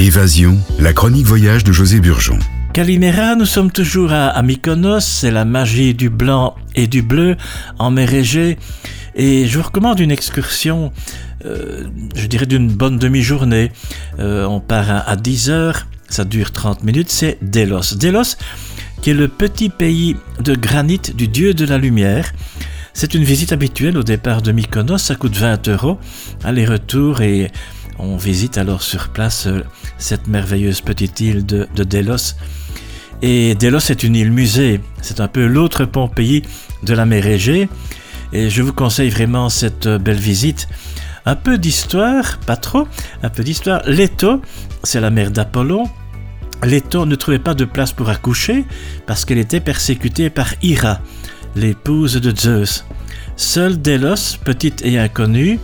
Évasion, la chronique voyage de José Burgeon. Calimera, nous sommes toujours à, Mykonos, c'est la magie du blanc et du bleu en mer Égée. Et je vous recommande une excursion, euh, je dirais d'une bonne demi-journée. Euh, on part à, 10 heures, ça dure 30 minutes, c'est Delos. Delos, qui est le petit pays de granit du dieu de la lumière. C'est une visite habituelle au départ de Mykonos, ça coûte 20 euros, aller-retour et on visite alors sur place euh, cette merveilleuse petite île de, Delos. Et Delos est une île musée, c'est un peu l'autre pays de la mer Égée. Et je vous conseille vraiment cette euh, belle visite. Un peu d'histoire, pas trop, un peu d'histoire. Leto, c'est la mère d'Apollon. Leto ne trouvait pas de place pour accoucher parce qu'elle était persécutée par Hera, l'épouse de Zeus. Seule Delos, petite et inconnue,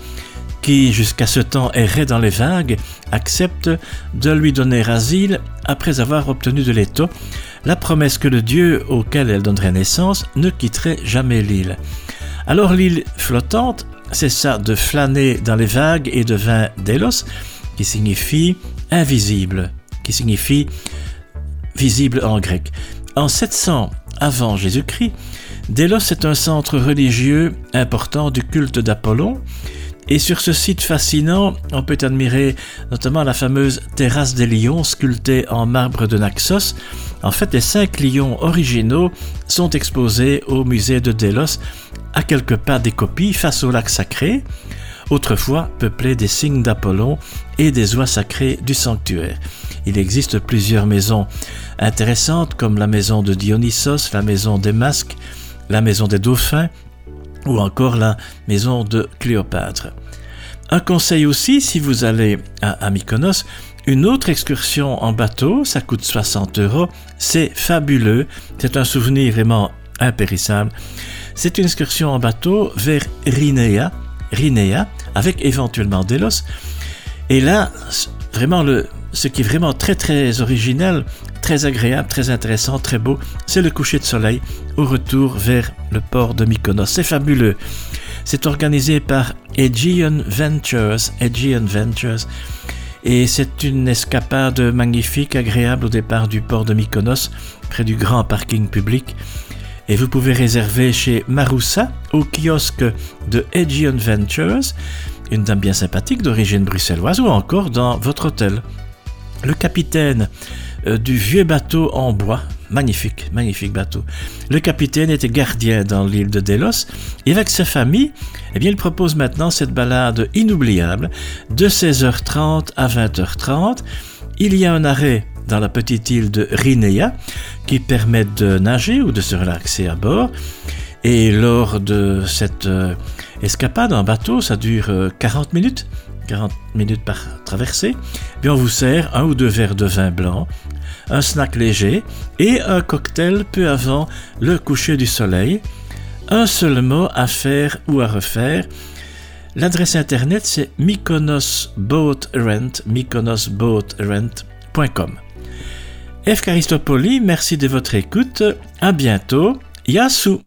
qui jusqu'à ce temps errait dans les vagues, accepte de lui donner asile après avoir obtenu de Leto la promesse que le dieu auquel elle donnerait naissance ne quitterait jamais l'île. Alors l'île flottante cessa de flâner dans les vagues et devint Delos, qui signifie invisible, qui signifie visible en grec. En 700 avant Jésus-Christ, Delos est un centre religieux important du culte d'Apollon et sur ce site fascinant, on peut admirer notamment la fameuse terrasse des lions sculptée en marbre de Naxos. En fait, les cinq lions originaux sont exposés au musée de Delos, à quelques pas des copies face au lac sacré, autrefois peuplé des signes d'Apollon et des oies sacrées du sanctuaire. Il existe plusieurs maisons intéressantes comme la maison de Dionysos, la maison des masques, la maison des dauphins ou encore la maison de Cléopâtre. Un conseil aussi, si vous allez à, Mykonos, une autre excursion en bateau, ça coûte 60 euros, c'est fabuleux, c'est un souvenir vraiment impérissable. C'est une excursion en bateau vers Rinea, avec éventuellement Delos. Et là, vraiment le, ce qui est vraiment très très original, très agréable, très intéressant, très beau, c'est le coucher de soleil au retour vers le port de Mykonos. C'est fabuleux. C'est organisé par Aegean Ventures, Aegean Ventures, et c'est une escapade magnifique, agréable au départ du port de Mykonos, près du grand parking public. Et vous pouvez réserver chez Maroussa, au kiosque de Aegean Ventures, une dame bien sympathique d'origine bruxelloise, ou encore dans votre hôtel. Le capitaine euh, du vieux bateau en bois. Magnifique, magnifique bateau. Le capitaine était gardien dans l'île de Delos et avec sa famille, eh bien, il propose maintenant cette balade inoubliable de 16h30 à 20h30. Il y a un arrêt dans la petite île de Rinea qui permet de nager ou de se relaxer à bord. Et lors de cette euh, escapade en bateau, ça dure 40 euh, minutes, 40 minutes par traversée, bien on vous sert un ou deux verres de vin blanc, un snack léger et un cocktail peu avant le coucher du soleil. Un seul mot à faire ou à refaire. L'adresse internet c'est mykonosboatrent, mykonosboatrent.com. F. Caristopoli, merci de votre écoute. À bientôt. Yassou!